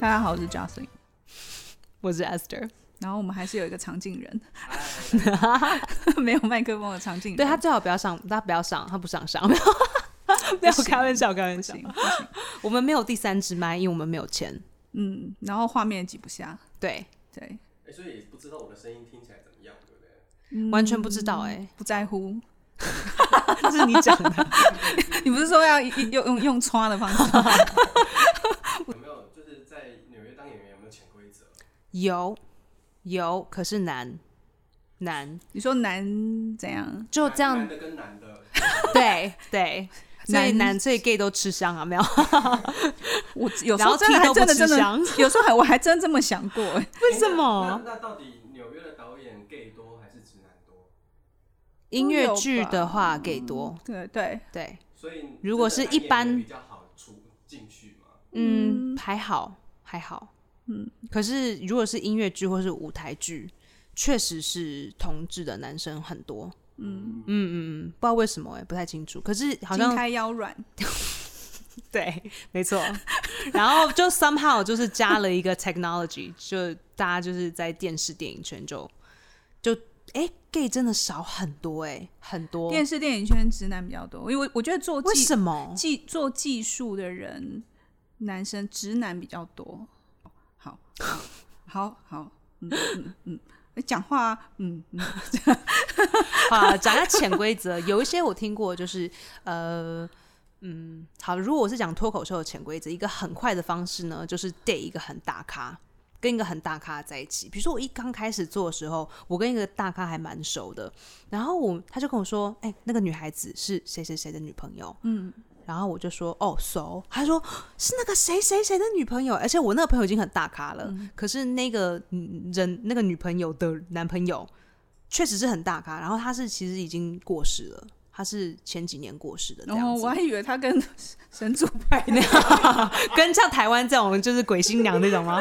大家好，我是 j o s e l y n 我是 Esther。然后我们还是有一个常进人，没有麦克风的常进人。对他最好不要上，他不要上，他不上上。没有，开玩笑，开玩笑。我们没有第三支麦，因为我们没有钱。嗯，然后画面挤不下。对对。哎，所以也不知道我的声音听起来怎么样，对不对？完全不知道，哎，不在乎。这是你讲的，你不是说要用用用穿的方式？有没有就是在纽约当演员有没有潜规则？有。有，可是难难。你说难怎样？就这样。男的跟男的。对对，所以男所以 gay 都吃香啊？没有？我有时候真的真的真的，有时候还我还真这么想过。为什么？那到底纽约的导演 gay 多还是直男多？音乐剧的话 gay 多。对对对。所以如果是一般比较好出进去嘛？嗯，还好还好。嗯，可是如果是音乐剧或是舞台剧，确实是同志的男生很多。嗯嗯嗯嗯，不知道为什么哎，不太清楚。可是好像开腰软，对，没错。然后就 somehow 就是加了一个 technology，就大家就是在电视电影圈就就哎 gay 真的少很多哎，很多电视电影圈直男比较多，因为我觉得做为什么技做技术的人男生直男比较多。好好，嗯嗯嗯，你讲话，嗯嗯，好，讲下潜规则，有一些我听过，就是呃，嗯，好，如果我是讲脱口秀的潜规则，一个很快的方式呢，就是 date 一个很大咖，跟一个很大咖在一起。比如说我一刚开始做的时候，我跟一个大咖还蛮熟的，然后我他就跟我说，哎，那个女孩子是谁谁谁的女朋友，嗯。然后我就说哦熟，他说是那个谁谁谁的女朋友，而且我那个朋友已经很大咖了，可是那个人那个女朋友的男朋友确实是很大咖，然后他是其实已经过世了，他是前几年过世的。哦，我还以为他跟 神主牌那样，跟像台湾这种就是鬼新娘那种吗？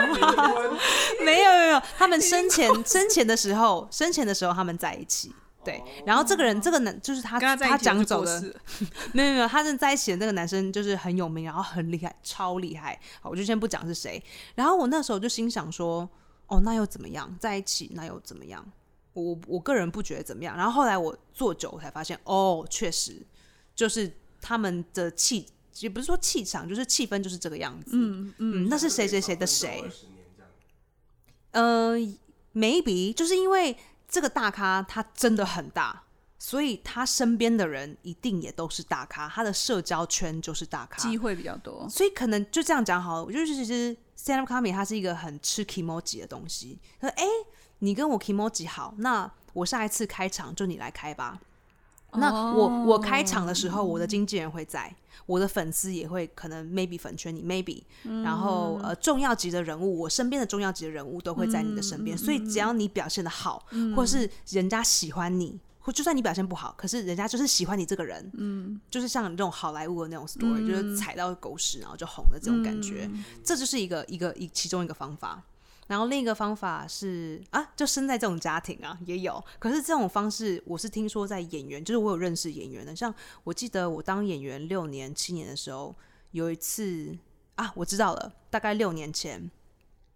没有没有，他们生前 生前的时候，生前的时候他们在一起。对，然后这个人，这个男就是他，他讲走的，没有没有，他正在一起的那个男生就是很有名，然后很厉害，超厉害。好，我就先不讲是谁。然后我那时候就心想说，哦，那又怎么样？在一起那又怎么样？我我个人不觉得怎么样。然后后来我做久，我才发现，哦，确实就是他们的气，也不是说气场，就是气氛就是这个样子。嗯嗯，那是谁谁谁的谁？呃，maybe 就是因为。这个大咖他真的很大，所以他身边的人一定也都是大咖，他的社交圈就是大咖，机会比较多，所以可能就这样讲好了。我就是其实 stand up comedy 它是一个很吃 emoji 的东西。他说：“哎，你跟我 emoji 好，那我下一次开场就你来开吧。那我我开场的时候，我的经纪人会在。”我的粉丝也会可能 maybe 粉圈你 maybe，然后呃重要级的人物，我身边的重要级的人物都会在你的身边，所以只要你表现的好，或是人家喜欢你，或就算你表现不好，可是人家就是喜欢你这个人，嗯，就是像这种好莱坞的那种 story，就是踩到狗屎然后就红的这种感觉，这就是一个一个一其中一个方法。然后另一个方法是啊，就生在这种家庭啊，也有。可是这种方式，我是听说在演员，就是我有认识演员的。像我记得我当演员六年、七年的时候，有一次啊，我知道了，大概六年前，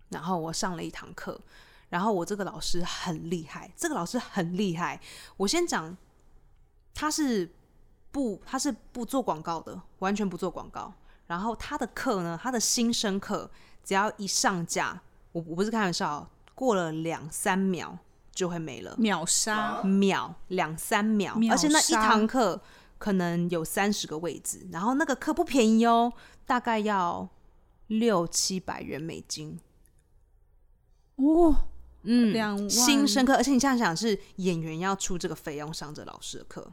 然后我上了一堂课，然后我这个老师很厉害，这个老师很厉害。我先讲，他是不，他是不做广告的，完全不做广告。然后他的课呢，他的新生课，只要一上架。我我不是开玩笑，过了两三秒就会没了，秒杀，秒两三秒，而且那一堂课可能有三十个位置，然后那个课不便宜哦，大概要六七百元美金。哇，嗯，两新生课，而且你想想，是演员要出这个费用上这老师的课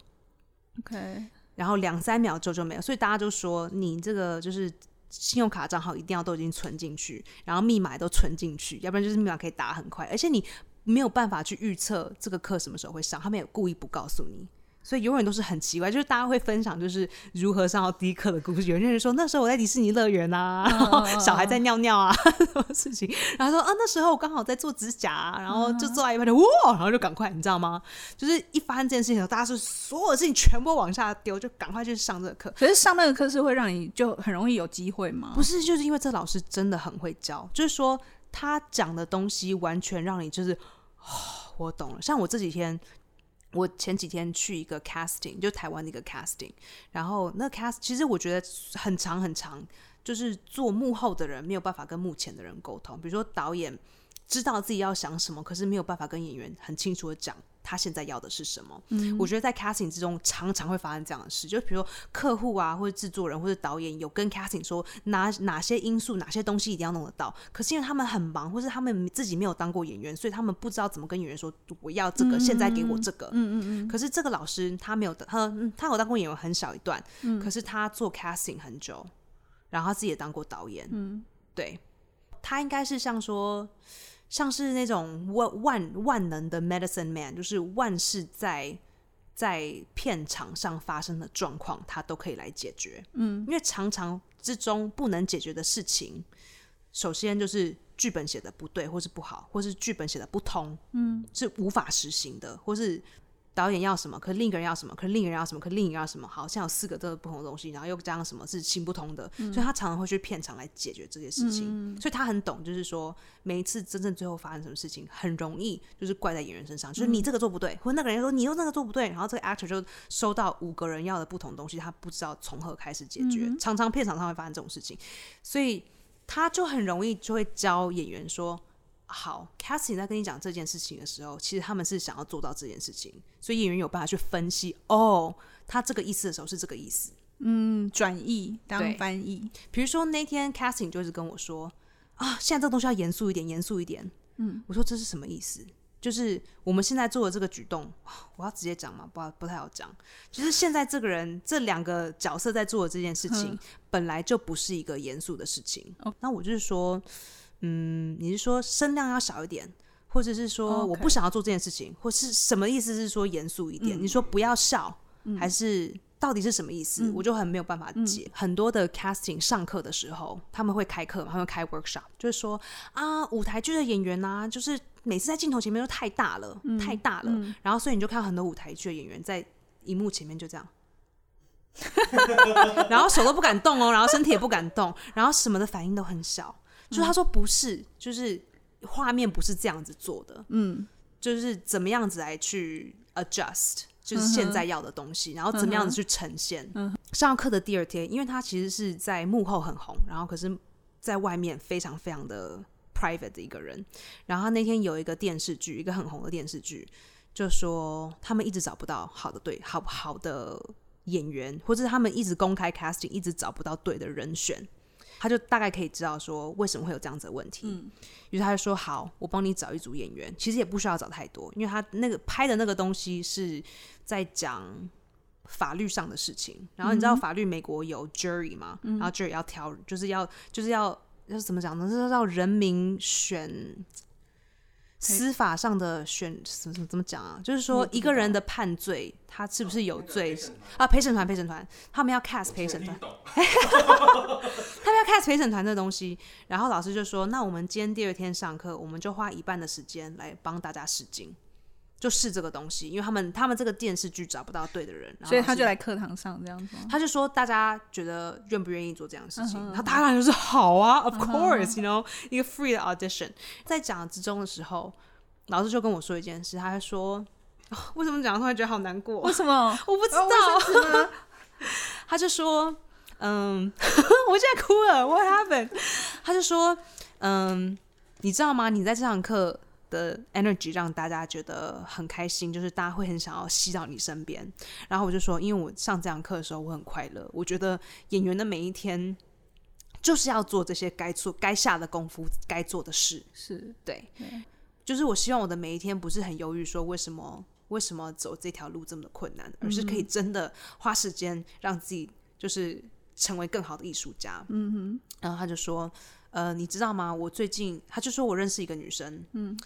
，OK，然后两三秒之后就没有，所以大家就说你这个就是。信用卡账号一定要都已经存进去，然后密码都存进去，要不然就是密码可以打很快，而且你没有办法去预测这个课什么时候会上，他们也故意不告诉你，所以永远都是很奇怪，就是大家会分享就是如何上到第一课的故事。有些人说那时候我在迪士尼乐园啊，然后小孩在尿尿啊，什么事情，然后说啊那时候我刚好在做指甲啊，然后就做到一半就哇，然后就赶快，你知道吗？就是一发生这件事情的时候，大家是所有的事情全部往下丢，就赶快去上这个课。可是上那个课是会让你就很容易有机会吗？不是，就是因为这老师真的很会教，就是说他讲的东西完全让你就是，哦，我懂了。像我这几天，我前几天去一个 casting，就台湾的一个 casting，然后那 cast 其实我觉得很长很长，就是做幕后的人没有办法跟幕前的人沟通，比如说导演知道自己要想什么，可是没有办法跟演员很清楚的讲。他现在要的是什么？嗯，我觉得在 casting 之中常常会发生这样的事，就比如说客户啊，或者制作人或者导演有跟 casting 说哪哪些因素、哪些东西一定要弄得到，可是因为他们很忙，或是他们自己没有当过演员，所以他们不知道怎么跟演员说我要这个，现在给我这个。嗯嗯嗯。可是这个老师他没有，他嗯他有当过演员很小一段，嗯，可是他做 casting 很久，然后他自己也当过导演，嗯，对，他应该是像说。像是那种万万万能的 medicine man，就是万事在在片场上发生的状况，他都可以来解决。嗯，因为常常之中不能解决的事情，首先就是剧本写的不对，或是不好，或是剧本写的不通，嗯，是无法实行的，或是。导演要什么，可另一个人要什么，可另一个人要什么，可另一个人要什么，好像有四个都是不同的东西，然后又加上什么是行不通的，所以他常常会去片场来解决这些事情，所以他很懂，就是说每一次真正最后发生什么事情，很容易就是怪在演员身上，就是你这个做不对，或者那个人说你又那个做不对，然后这个 actor 就收到五个人要的不同东西，他不知道从何开始解决，常常片场上会发生这种事情，所以他就很容易就会教演员说。好，Cassie 在跟你讲这件事情的时候，其实他们是想要做到这件事情，所以演员有办法去分析。哦，他这个意思的时候是这个意思。嗯，转译当翻译。比如说那天 Cassie 就是跟我说啊，现在这个东西要严肃一点，严肃一点。嗯，我说这是什么意思？就是我们现在做的这个举动，我要直接讲吗？不，不太好讲。就是现在这个人这两个角色在做的这件事情，本来就不是一个严肃的事情。那我就是说。嗯，你是说声量要小一点，或者是说我不想要做这件事情，或是什么意思是说严肃一点？你说不要笑，还是到底是什么意思？我就很没有办法解。很多的 casting 上课的时候，他们会开课，他们开 workshop，就是说啊，舞台剧的演员呐，就是每次在镜头前面都太大了，太大了，然后所以你就看到很多舞台剧的演员在荧幕前面就这样，然后手都不敢动哦，然后身体也不敢动，然后什么的反应都很小。就他说不是，就是画面不是这样子做的，嗯，就是怎么样子来去 adjust，就是现在要的东西，然后怎么样子去呈现。上课的第二天，因为他其实是在幕后很红，然后可是在外面非常非常的 private 的一个人。然后他那天有一个电视剧，一个很红的电视剧，就说他们一直找不到好的对好好的演员，或者他们一直公开 casting，一直找不到对的人选。他就大概可以知道说为什么会有这样子的问题，于是他就说：“好，我帮你找一组演员，其实也不需要找太多，因为他那个拍的那个东西是在讲法律上的事情。然后你知道法律美国有 jury 吗？然后 jury 要挑，就是要就是要要怎么讲呢？是要人民选。”司法上的选怎么怎么讲啊？就是说一个人的判罪，他是不是有罪啊？陪审团，陪审团，他们要 cast 陪审团，他们要 cast 陪审团这东西。然后老师就说：“那我们今天第二天上课，我们就花一半的时间来帮大家试镜。”就试这个东西，因为他们他们这个电视剧找不到对的人，所以他就来课堂上这样子。他就说大家觉得愿不愿意做这样的事情？他当然就是好啊，Of course，you know，一个 free 的 audition。在讲之中的时候，老师就跟我说一件事，他说为什么讲突然觉得好难过？为什么？我不知道。他就说，嗯，我现在哭了。What happened？他就说，嗯，你知道吗？你在这堂课。的 energy 让大家觉得很开心，就是大家会很想要吸到你身边。然后我就说，因为我上这堂课的时候我很快乐，我觉得演员的每一天就是要做这些该做、该下的功夫、该做的事。是对，就是我希望我的每一天不是很犹豫，说为什么为什么走这条路这么的困难，而是可以真的花时间让自己就是成为更好的艺术家。嗯哼。然后他就说，呃，你知道吗？我最近他就说我认识一个女生，嗯。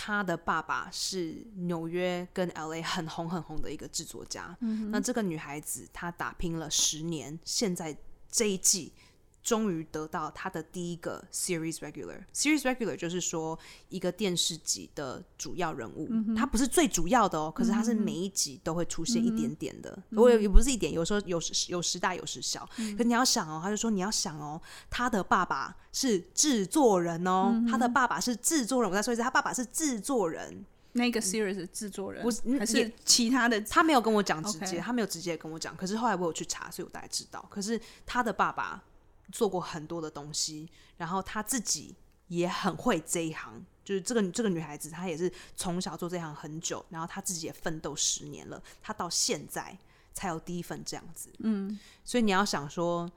他的爸爸是纽约跟 L A 很红很红的一个制作家。那这个女孩子她打拼了十年，现在这一季终于得到他的第一个 series regular。series regular 就是说一个电视集的主要人物，他不是最主要的哦，可是他是每一集都会出现一点点的。我也也不是一点，有时候有时有时大有时小。可你要想哦，他就说你要想哦，他的爸爸是制作人哦，他的爸爸是制作人。我再说一次，他爸爸是制作人。那个 series 的制作人不是还是其他的？他没有跟我讲直接他没有直接跟我讲。可是后来我有去查，所以我大概知道。可是他的爸爸做过很多的东西，然后他自己也很会这一行。就是这个这个女孩子，她也是从小做这行很久，然后她自己也奋斗十年了，她到现在才有第一份这样子。嗯，所以你要想说，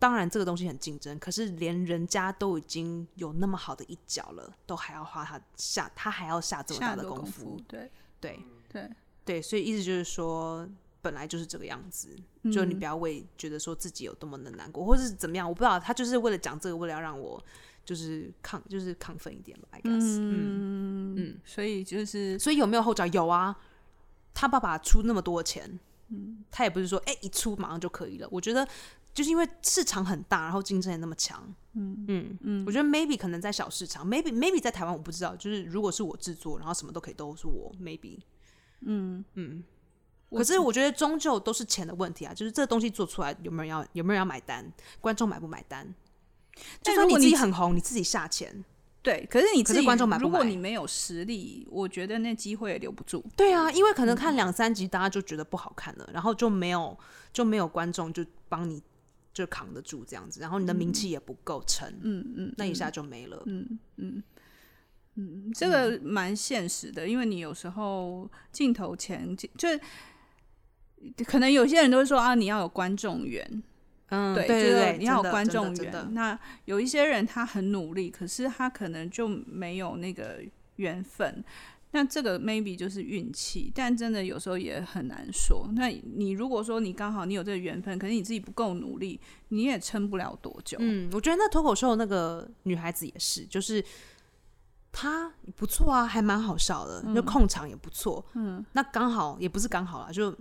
当然这个东西很竞争，可是连人家都已经有那么好的一脚了，都还要花他下，他还要下这么大的功夫夫，，对对。对，对，所以意思就是说，本来就是这个样子，就你不要为觉得说自己有多么的难过，或者是怎么样，我不知道，他就是为了讲这个，为了要让我就是亢，就是亢奋一点吧，I guess，嗯嗯，所以就是所以有没有后脚？有啊，他爸爸出那么多钱，嗯，他也不是说哎、一出马上就可以了，我觉得。就是因为市场很大，然后竞争也那么强，嗯。嗯嗯，我觉得 maybe 可能在小市场，maybe maybe 在台湾我不知道，就是如果是我制作，然后什么都可以都是我，maybe，可是我觉得终究都是钱的问题啊，就是这个东西做出来有没有人要有没有人要买单，观众买不买单？就算你自己很红，你自己下钱，对，可是你自己观众买不如果你没有实力，我觉得那机会也留不住。对啊，因为可能看两三集大家就觉得不好看了，然后就没有就没有观众就帮你就扛得住这样子，然后你的名气也不够成，嗯嗯，那一下就没了，嗯嗯嗯这个蛮现实的，因为你有时候镜头前就是可能有些人都会说啊，你要有观众缘，嗯，对，对就是对，你要有观众缘。那有一些人他很努力，可是他可能就没有那个缘分。那这个 maybe 就是运气，但真的有时候也很难说。那你如果说你刚好你有这个缘分，可是你自己不够努力，你也撑不了多久。嗯，我觉得那脱口秀那个女孩子也是，就是她不错啊，还蛮好笑的，就控场也不错。嗯，那刚好也不是刚好啦，就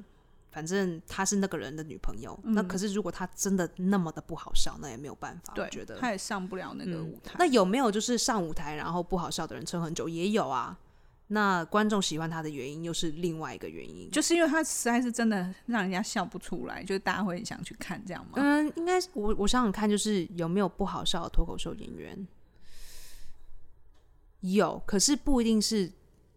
反正她是那个人的女朋友。那可是如果她真的那么的不好笑，那也没有办法。对我觉得。他也上不了那个舞台。那有没有就是上舞台然后不好笑的人撑很久？也有啊。那观众喜欢他的原因又是另外一个原因。就是因为他实在是真的让人家笑不出来，就是大家会很想去看这样吗？嗯，应该我我想想看，就是有没有不好笑的脱口秀演员？有，可是不一定是，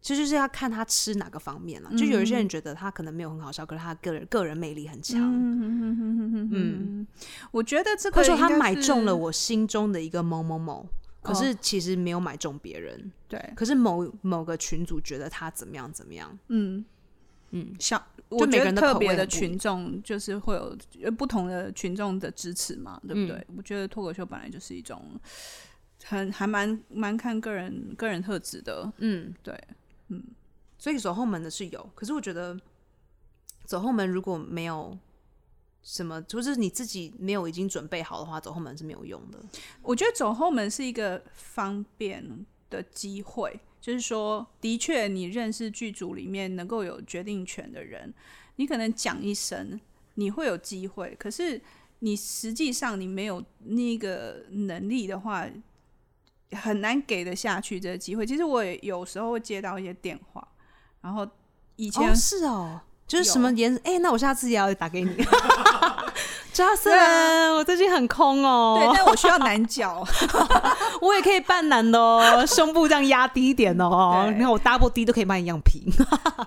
这就是要看他吃哪个方面了、就有一些人觉得他可能没有很好笑，可是他个人个人魅力很强，嗯，我觉得这或者说他买中了我心中的一个某某某，可哦是其实没有买中别人，对，可是某某个群主觉得他怎么样怎么样，嗯嗯，像我觉得每个人的特别的群众就是会有呃不同的群众的支持嘛，对不对？嗯我觉得脱口秀本来就是一种很还蛮蛮看个人个人特质的，嗯，对，嗯所以走后门的是有，可是我觉得走后门如果没有什么，就是你自己没有已经准备好的话，走后门是没有用的。我觉得走后门是一个方便的机会，就是说，的确，你认识剧组里面能够有决定权的人，你可能讲一声，你会有机会。可是你实际上你没有那个能力的话，很难给得下去这个机会。其实我也有时候会接到一些电话，然后以前、哦，是哦，就是什么颜哎、那我下次也要打给你。对啊 Justin，、我最近很空哦，对，但我需要男角。我也可以扮男的哦，胸部这样压低一点哦。对你看我 double D 都可以扮一样平。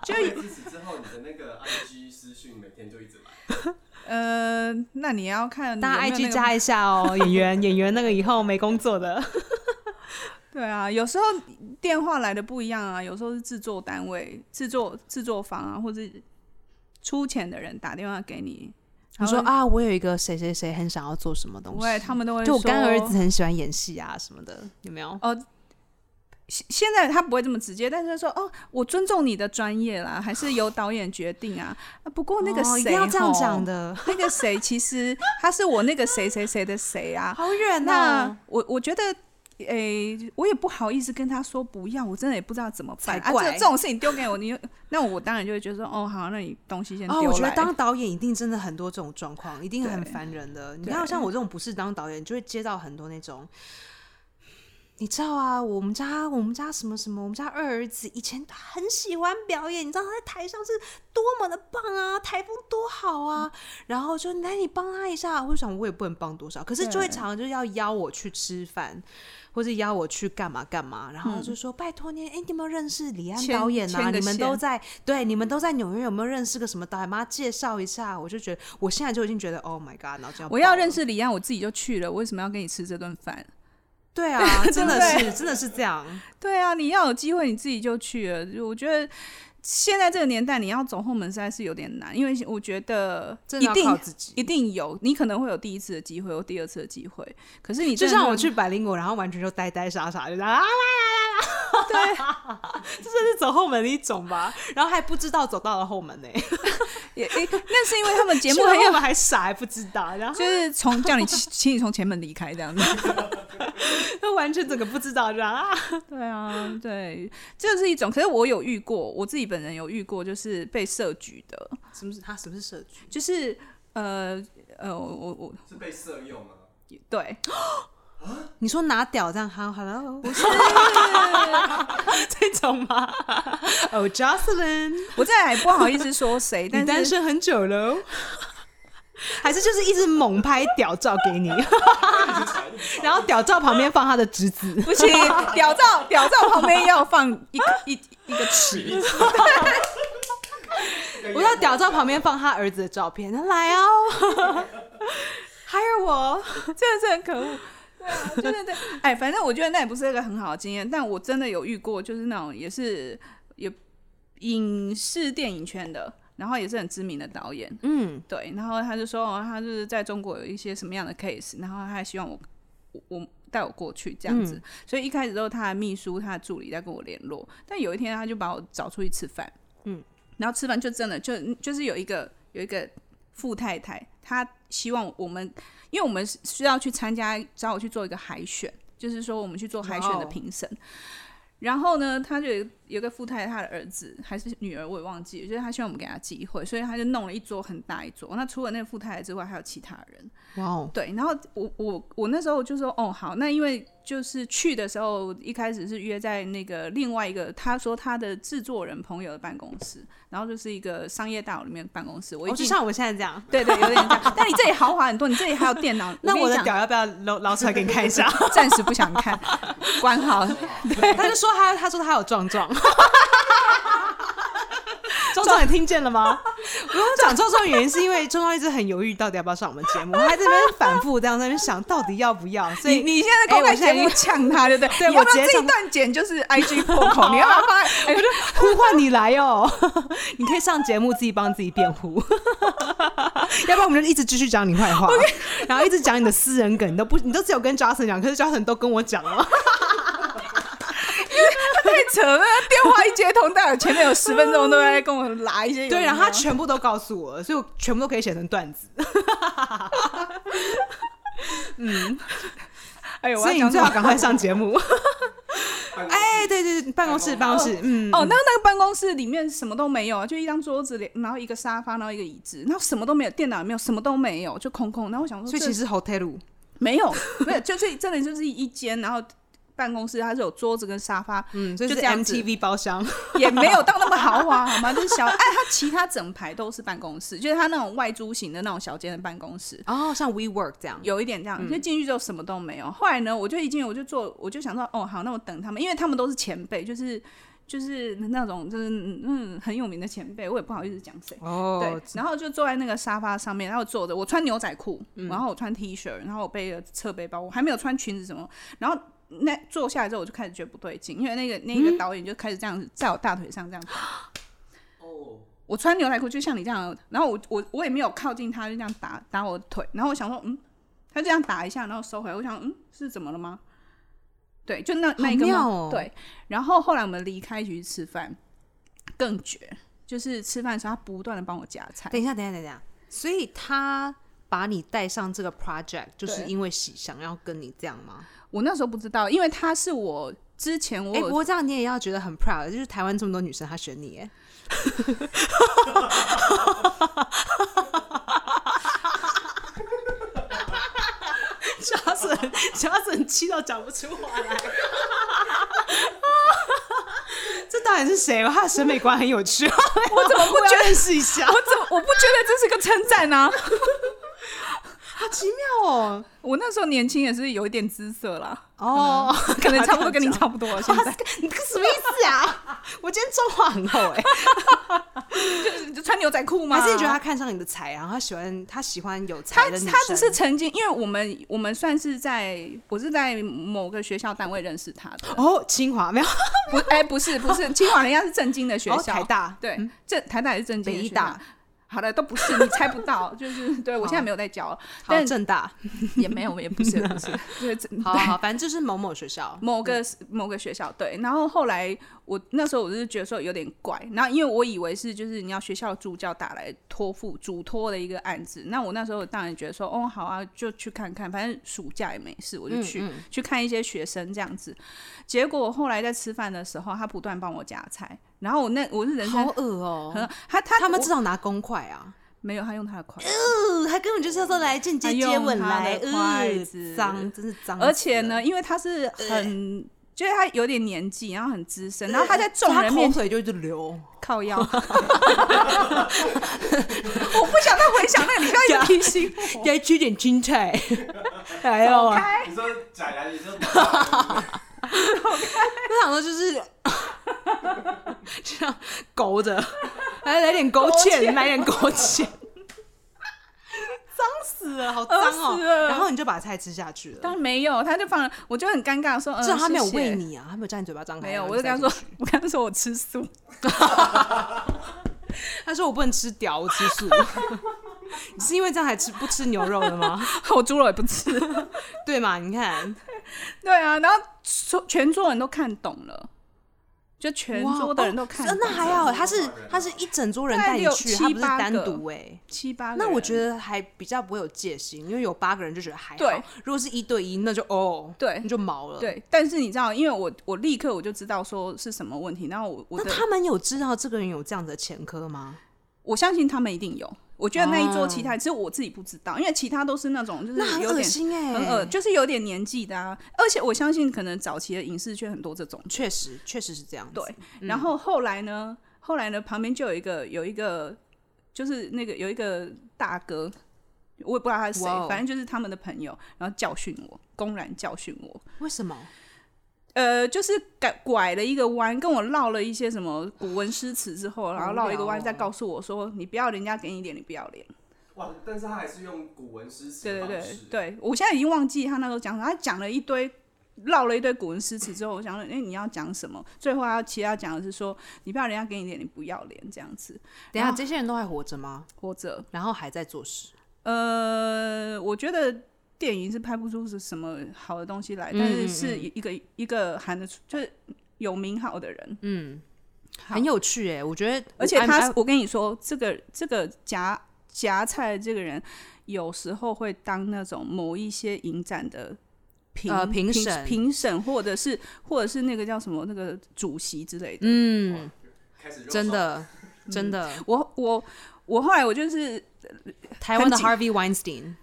就自此之后，你的那个 IG 私讯每天就一直来。呃，那你要看你大家 IG 加一下哦，演员演员那个以后没工作的。对啊，有时候电话来的不一样啊，有时候是制作单位、制作制作方啊，或者出钱的人打电话给你，你说啊，我有一个谁谁谁很想要做什么东西，不会，他们都会就我干儿子很喜欢演戏啊什么的，有没有？哦现现在他不会这么直接，但是说哦，我尊重你的专业啦，还是由导演决定啊。啊不过那个哦一谁、定要这样吼讲，的，那个谁其实他是我那个谁谁谁的谁啊。好远那哦。我我觉得诶、我也不好意思跟他说不要，我真的也不知道怎么办啊。这这种事情丢给我，你那我当然就会觉得说，哦，好，那你东西先丢。我觉得当导演一定真的很多这种状况，一定很烦人的。你看，像我这种不是当导演，就会接到很多那种。你知道啊，我们家我们家什么什么，我们家二儿子以前很喜欢表演，你知道他在台上是多么的棒啊，台风多好啊，然后就来你帮他一下，我就想我也不能帮多少，可是就会常常就是要邀我去吃饭，或者邀我去干嘛干嘛，然后就说、拜托你，哎、你有没有认识李安牵导演啊？你们都在对，你们都在纽约，有没有认识个什么导演？妈介绍一下，我就觉得我现在就已经觉得，Oh my god，我要认识李安，我自己就去了，我为什么要跟你吃这顿饭？对啊，真的是真的是这样。对啊，你要有机会，你自己就去了。就我觉得现在这个年代，你要走后门实在是有点难，因为我觉得真的要一定有，你可能会有第一次的机会，有第二次的机会。可是你就像我去百灵果，然后完全就呆呆傻傻，就这样啊对，这真是走后门的一种吧。然后还不知道走到了后门呢、也，诶那是因为他们节目去了很有，后门还傻还不知道，然后就是从叫你请你从前门离开这样子。就完全整个不知道这样啊。对啊，对，这是一种。可是我有遇过，我自己本人有遇过，就是被设局的，什么是他什么是设局？就是呃呃，我我我是被色诱吗？对，你说拿屌这样哈 hello 不是 这种吗？哦、Jocelyn，我这还不好意思说谁，你但是单身很久了哦。还是就是一直猛拍屌照给你，然后屌照旁边放他的侄子，不行，屌照屌照旁边要放一个一一个尺，我要屌照旁边放他儿子的照片，来哦，hire 我，真的是很可恶。对啊，对对对，哎，反正我觉得那也不是一个很好的经验，但我真的有遇过，就是那种也是也影视电影圈的，然后也是很知名的导演，嗯，对，然后他就说，哦，他就是在中国有一些什么样的 case，然后他还希望我我我带我过去这样子，所以一开始都是他的秘书、他的助理在跟我联络，但有一天他就把我找出去吃饭，嗯，然后吃饭就真的就就是有一个有一个富太太，她希望我们，因为我们是需要去参加，找我去做一个海选，就是说我们去做海选的评审。然后呢，他就有有个富太太，她的儿子还是女儿，我也忘记了，就是他希望我们给他机会，所以他就弄了一桌很大一桌。那除了那个富太太之外，还有其他人。哇哦，对，然后我我我那时候就说，哦，好，那因为就是去的时候，一开始是约在那个另外一个，他说他的制作人朋友的办公室，然后就是一个商业大楼里面的办公室。我一进，我就像我们现在这样，对对，有点这样。但你这里豪华很多，你这里还有电脑。那我的屌要不要捞捞出来给你看一下？暂时不想看，关好。他就说他他说他有壮壮。壮壮，你听见了吗？我讲壮壮的原因是因为壮壮一直很犹豫，到底要不要上我们节目，他还在那边反复这样在那边想，到底要不要。所以你你现在公开节目呛他，对不对？对你要不要这一段剪就是 IG 破口？你要不要发？我就呼唤你来哦，你可以上节目自己帮自己辩护，要不然我们就一直继续讲你坏话，然后一直讲你的私人梗，你都不，你都只有跟 Justin 讲，可是 Justin 都跟我讲了。太扯了！电话一接通，大概前面有十分钟都在跟我拉一些对，然后他全部都告诉我了，所以我全部都可以写成段子。嗯哎呦，我所以你？最好赶快上节目。哎，哎，对对对，办公室，办公室，嗯，哦，那那个办公室里面什么都没有啊，就一张桌子，然后一个沙发，然后一个椅子，然后什么都没有，电脑也没有，什么都没有，就空空。然后我想说，这所以其实 hotel 没有，没有，就是真的就是一间，然后办公室它是有桌子跟沙发，嗯，所以就是这样子 MTV 包厢，也没有到那么豪华，好吗？就是小，哎，它其他整排都是办公室，就是它那种外租型的那种小间的办公室。哦，像 WeWork 这样，有一点这样，就进去之后什么都没有。后来呢，我就一进我就坐，我就想说，哦，好，那我等他们，因为他们都是前辈，就是就是那种就是嗯很有名的前辈，我也不好意思讲谁。哦对，然后就坐在那个沙发上面，然后坐着，我穿牛仔裤，然后我穿 T 恤，然后我背着侧背包，我还没有穿裙子什么。然后那坐下来之后，我就开始觉得不对劲，因为那个那个导演就开始这样子在我大腿上这样打。哦，我穿牛仔裤就像你这样，然后我我我也没有靠近他，就这样打打我的腿，然后我想说，嗯，他这样打一下，然后收回来，我想，嗯，是怎么了吗？对，就那那一个妙哦。对，然后后来我们离开一起去吃饭，更绝，就是吃饭的时候他不断的帮我夹菜，等一下，等一下，等一下，所以他把你带上这个 project，就是因为喜想要跟你这样吗？我那时候不知道，因为他是我之前我哎、有、不过这样你也要觉得很 proud，就是台湾这么多女生，她选你，哎，加森，加森气到讲不出话来。这到底是谁？他的审美观很有趣，我怎么不觉得认识一下？我怎么我不觉得这是个称赞呢？好奇妙哦！我那时候年轻也是有一点姿色啦，哦，可能差不多 跟你差不多了。现在你这个什么意思啊？我今天妆化很厚哎、就 就穿牛仔裤吗？还是你觉得他看上你的才，然后他喜欢他喜欢有他才？他只是曾经，因为我们我们算是在我是在某个学校单位认识他的，哦，清华没有不哎、不是不是，清华人家是正经的学哦校，台大对，这台大也是正经的学校北医大。好的，都不是，你猜不到，就是对我现在没有在教，好但正大，也没有，也不是，不是，对，这好好，反正就是某某学校。某个某个学校对，然后后来我那时候我是觉得说有点怪，然后因为我以为是就是你要学校助教打来托付嘱托的一个案子，那我那时候当然觉得说哦好啊，就去看看，反正暑假也没事，我就去、去看一些学生这样子。结果后来在吃饭的时候，他不断帮我夹菜，然后我那我是人好生恶哦、很他他他们至少拿公筷啊，没有他用他的筷子，呃，他根本就是要说来间接接吻来，筷呃子脏，真是脏。而且呢，因为他是很。就是他有点年纪，然后很资深，然后他在众人面前口水就一直流，靠腰，我不想再回想那个，你不要一直提醒我。该吃点青菜。还有啊，你说假牙，你说我想说就是 这样勾着，来来点勾芡，来点勾芡。脏死了，好脏哦然后你就把菜吃下去了。当然没有，他就放了，我就很尴尬说，嗯，至少他没有喂，你啊，他没有叫你嘴巴张开。没有，我就跟他说 我跟他说我吃素，他说我不能吃屌，我吃素。你是因为这样还吃不吃牛肉的吗？我猪肉也不吃。对嘛？你看，对啊，然后全全桌人都看懂了，就全桌的人都看那还好，他是他是一整桌人带你去，他不是单七八个独哎。七八个。那我觉得还比较不会有戒心，因为有八个人就觉得还好。对，如果是一对一，那就哦，对你就毛了。，对，但是你知道，因为我我立刻我就知道说是什么问题，然后我我那他们有知道这个人有这样子的前科吗？我相信他们一定有。我觉得那一桌哦其他，其实我自己不知道，因为其他都是那种就是有点心哎、很恶，就是有点年纪的啊。而且我相信，可能早期的影视圈很多这种。确实确实是这样子。对，然后后来呢，后来呢，旁边就有一个有一个，就是那个有一个大哥，我也不知道他是谁反正就是他们的朋友，然后教训我，公然教训我。为什么？呃，就是拐拐了一个弯，跟我唠了一些什么古文诗词之后，然后绕一个弯，再告诉我说：“你不要人家给你一点，你不要脸。哇，但是他还是用古文诗”词对对对对，我现在已经忘记他那时候讲什么，他讲了一堆。唠了一堆古文诗词之后，我想说，哎、你要讲什么？最后他其实要讲的是说，你不要人家给你一点，你不要脸这样子，等下这些人都还活着吗？活着然后还在做事？呃，我觉得电影是拍不出是什么好的东西来，但是是一一个一个喊得出，就是有名号的人，嗯，好很有趣哎、我觉得，而且他我跟你说，这个这个夹夹菜的这个人，有时候会当那种某一些影展的评呃评评审。评审，或者是或者是那个叫什么那个主席之类的。嗯，开始就真的真的，我我我后来我就是台湾的很 Harvey Weinstein，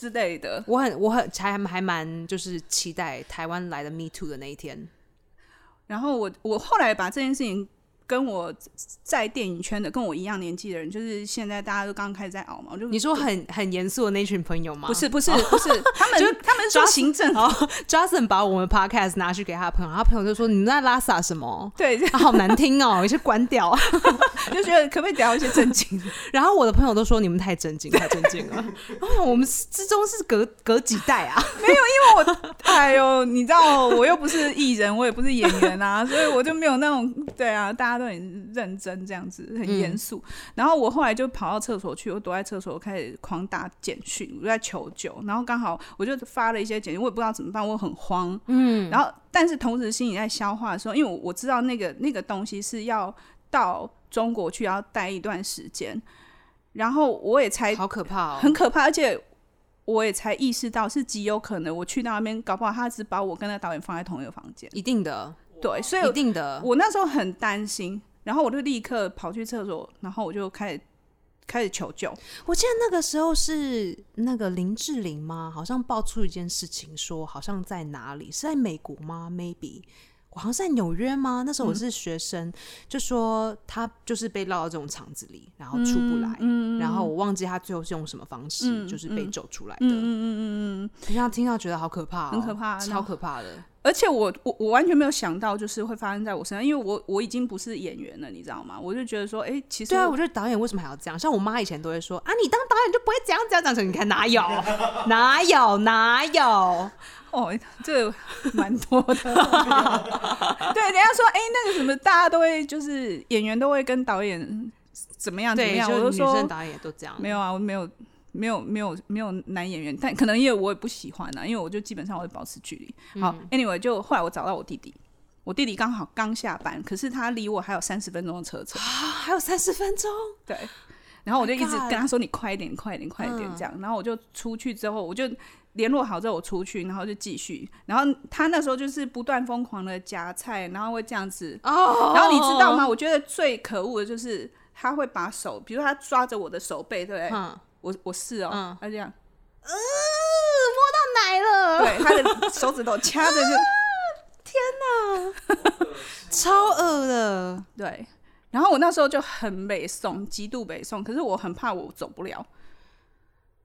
之类的，我很我很还还蛮就是期待台湾来的 Me Too 的那一天。然后我我后来把这件事情跟我在电影圈的跟我一样年纪的人，就是现在大家都刚开始在熬嘛，我就你说很很严肃的那群朋友吗？不是不是不是，他们就他们是说行政哦，Jason 把我们 Podcast 拿去给他的朋友，他朋友就说：“你们在拉萨什么？对，啊、好难听哦，有些关掉。就觉得可不可以聊一些正经的？” 然后我的朋友都说：“你们太正经，太正经了。”然后我们之中是隔隔几代啊？没有，因为我哎呦，你知道我又不是艺人，我也不是演员啊，所以我就没有那种对啊，大家都很认真这样子，很严肃。然后我后来就跑到厕所去，我躲在厕所开始狂打简讯，我就在求救。然后刚好我就发了一些简讯，我也不知道怎么办，我很慌。嗯，然后但是同时心里在消化的时候，因为我我知道那个那个东西是要到中国去要待一段时间。然后我也才好可怕哦！很可怕，而且我也才意识到是极有可能我去到那边，搞不好他只把我跟那个导演放在同一个房间。一定的，对，所以一定的。我那时候很担心，然后我就立刻跑去厕所，然后我就开始开始求救。我记得那个时候是那个林志玲吗？好像爆出一件事情，说好像在哪里？是在美国吗？Maybe。我好像是在纽约吗？那时候我是学生，就说他就是被落到这种场子里，然后出不来，然后我忘记他最后是用什么方式，就是被走出来的。嗯嗯嗯嗯嗯，这样听到觉得好可怕，很可怕，超可怕的。而且我我我完全没有想到，就是会发生在我身上，因为我我已经不是演员了，你知道吗？我就觉得说，哎，其实对啊，我觉得导演为什么还要这样？像我妈以前都会说啊，你当导演就不会这样这样讲成，你看哪有哪有 哪有。哦，这蛮多的。对，人家说，哎，那个什么，大家都会，就是演员都会跟导演怎么样怎么样。我都说，导演都这样。没有啊，我没有，没有，没有，没有男演员，但可能因为我也不喜欢啊，因为我就基本上会保持距离。好，anyway，就后来我找到我弟弟，我弟弟刚好刚下班，可是他离我还有三十分钟的车程啊，还有三十分钟。对，然后我就一直跟他说：“你快一点，快一点，快一点。”这样，然后我就出去之后，我就。联络好之后，我出去，然后就继续。然后他那时候就是不断疯狂的夹菜，然后会这样子。哦。然后你知道吗？我觉得最可恶的就是他会把手，比如他抓着我的手背，对不对？嗯。我我是哦，他这样。嗯，摸到奶了。对，他的手指头掐着就。天哪！超恶的。对。然后我那时候就很北宋，极度北宋，可是我很怕我走不了。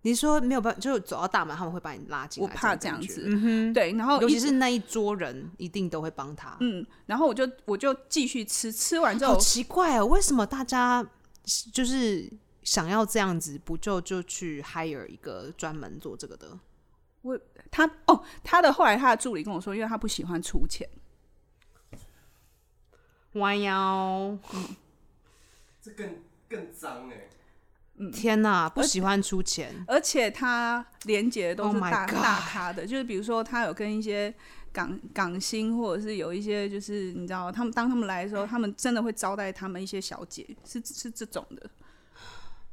你说没有办法，就走到大门，他们会把你拉进来。我怕这样子，嗯哼，对，然后尤其是那一桌人，一定都会帮他。嗯，然后我就我就继续吃，吃完之后，好奇怪哦，为什么大家就是想要这样子，不就就去 hire 一个专门做这个的？我他哦，他的后来他的助理跟我说，因为他不喜欢出钱。弯腰，嗯，这更更脏哎。天呐，不喜欢出钱，而且他连接的都是大大咖的，就是比如说他有跟一些港港星，或者是有一些就是你知道，他们当他们来的时候，他们真的会招待他们一些小姐，是是这种的。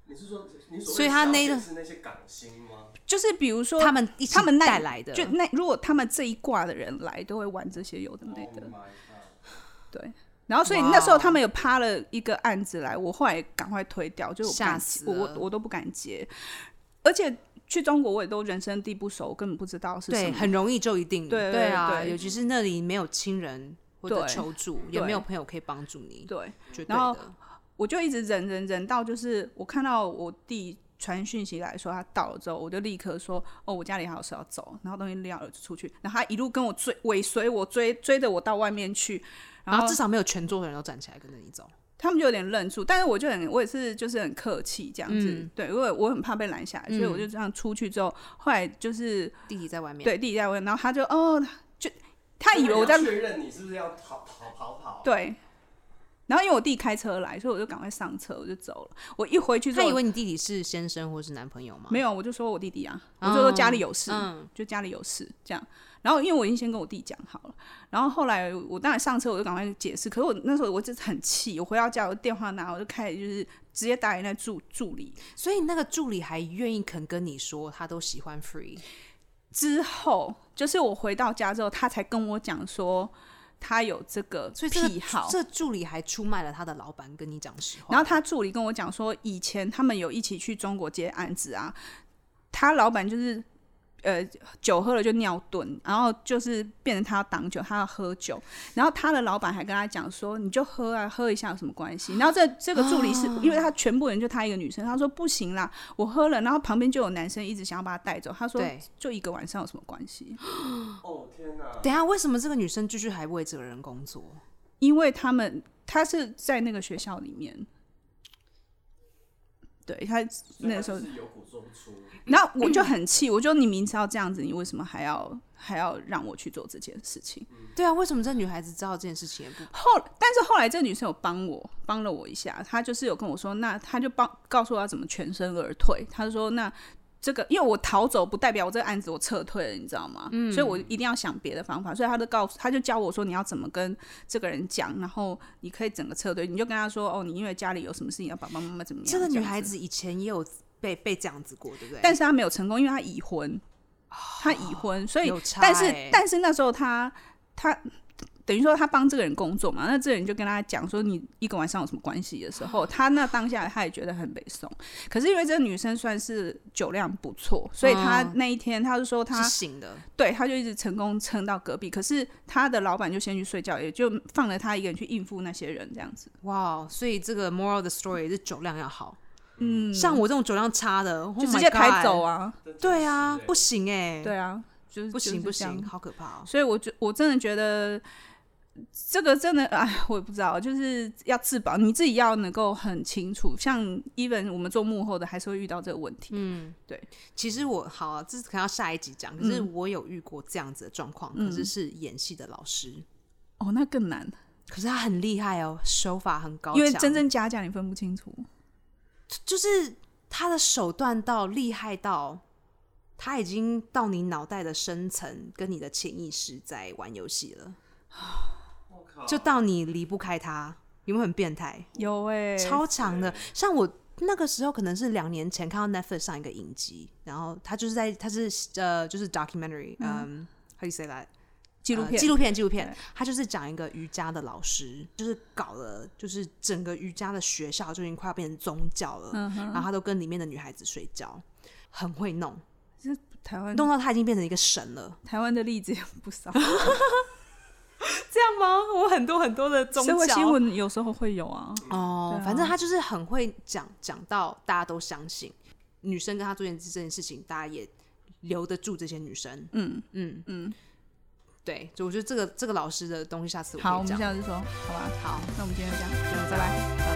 你是说，所以他那个是那些港星吗？就是比如说他们他们带来的，就那如果他们这一挂的人来，都会玩这些有的没的，对。然后，所以那时候他们有趴了一个案子来，我后来赶快推掉，就吓死我，我都不敢接。而且去中国我也都人生地不熟，根本不知道是什么，很容易就一定对对啊，尤其是那里没有亲人或者求助，也没有朋友可以帮助你。对，然后我就一直忍忍忍到，就是我看到我弟传讯息来说他到了之后，我就立刻说：“哦，我家里还有事要走，然后东西撂了就出去。”然后他一路跟我追尾随我追追着我到外面去。然后至少没有全桌的人都站起来跟着你走，他们就有点愣住。但是我就很，我也是就是很客气这样子，对，因为我很怕被拦下来，所以我就这样出去之后，后来就是弟弟在外面，对，弟弟在外面，然后他就哦，就他以为我在确认你是不是要逃逃跑跑，对。然后因为我弟开车来，所以我就赶快上车，我就走了。我一回去，他以为你弟弟是先生或是男朋友吗？没有，我就说我弟弟啊，我就说家里有事，就家里有事这样。然后因为我已经先跟我弟讲好了，然后后来我当然上车，我就赶快解释。可是我那时候我真的很气，我回到家，我电话拿，我就开始就是直接打给那助助理。所以那个助理还愿意肯跟你说，他都喜欢 free。之后就是我回到家之后，他才跟我讲说他有这个癖好。这助理还出卖了他的老板，跟你讲实话。然后他助理跟我讲说，以前他们有一起去中国接案子啊，他老板就是。呃，酒喝了就尿遁，然后就是变成他要挡酒，他要喝酒，然后他的老板还跟他讲说，你就喝啊，喝一下有什么关系？然后这这个助理是因为他全部人就他一个女生，他说不行啦，我喝了，然后旁边就有男生一直想要把他带走，他说就一个晚上有什么关系？哦天哪！等下为什么这个女生继续还为这个人工作？因为他们他是在那个学校里面。对他那个时候有苦说不出，然后我就很气，我就你明知道这样子，你为什么还要还要让我去做这件事情？对啊，为什么这女孩子知道这件事情也不后？但是后来这女生有帮我帮了我一下，她就是有跟我说，那她就帮告诉我要怎么全身而退。她就说，那这个，因为我逃走不代表我这个案子我撤退了，你知道吗？嗯，所以我一定要想别的方法。所以他就告诉，他就教我说你要怎么跟这个人讲，然后你可以整个撤退，你就跟他说哦，你因为家里有什么事情要爸爸妈妈怎么样。这个女孩子以前也有被被这样子过，对不对？但是她没有成功，因为她已婚，她已婚，所以但是欸但是那时候他他等于说他帮这个人工作嘛，那这个人就跟他讲说你一个晚上有什么关系的时候，他那当下他也觉得很北宋，可是因为这个女生算是酒量不错，所以他嗯那一天他就说他是醒的，对，他就一直成功撑到隔壁，可是他的老板就先去睡觉，也就放了他一个人去应付那些人这样子。哇！所以这个 moral 的 story 是酒量要好。嗯，像我这种酒量差的，就 oh 直接开走。啊！对啊，不行。行哎、对啊，就是不行不行，好可怕哦。所以我觉我真的觉得这个真的，哎，我也不知道，就是要自保，你自己要能够很清楚。像 even 我们做幕后的，还是会遇到这个问题。嗯，对。其实我好、啊，这是可能要下一集讲。可是嗯我有遇过这样子的状况，可是是演戏的老师，哦，那更难，可是他很厉害哦，手法很高，因为真真假假你分不清楚。就是他的手段到厉害到，他已经到你脑袋的深层，跟你的潜意识在玩游戏了，我靠！就到你离不开他，有没有很变态？有哎、超长的，像我那个时候可能是两年前看到 Netflix 上一个影集，然后他就是在他是呃就是 documentary，嗯、how do you say that？纪录片，呃纪录片，纪录片，他就是讲一个瑜伽的老师，就是搞了，就是整个瑜伽的学校就已经快要变成宗教了，嗯然后他都跟里面的女孩子睡觉，很会弄，就是台湾弄到他已经变成一个神了。台湾的例子也不少，这样吗？我很多很多的宗社会教新闻有时候会有啊。哦，啊反正他就是很会讲，讲到大家都相信，女生跟他做这件这件事情，大家也留得住这些女生。嗯嗯，嗯，对，就我觉得这个这个老师的东西，下次我好，我们。下次说，好吧？好，那我们今天就这样，就这样拜拜。拜拜。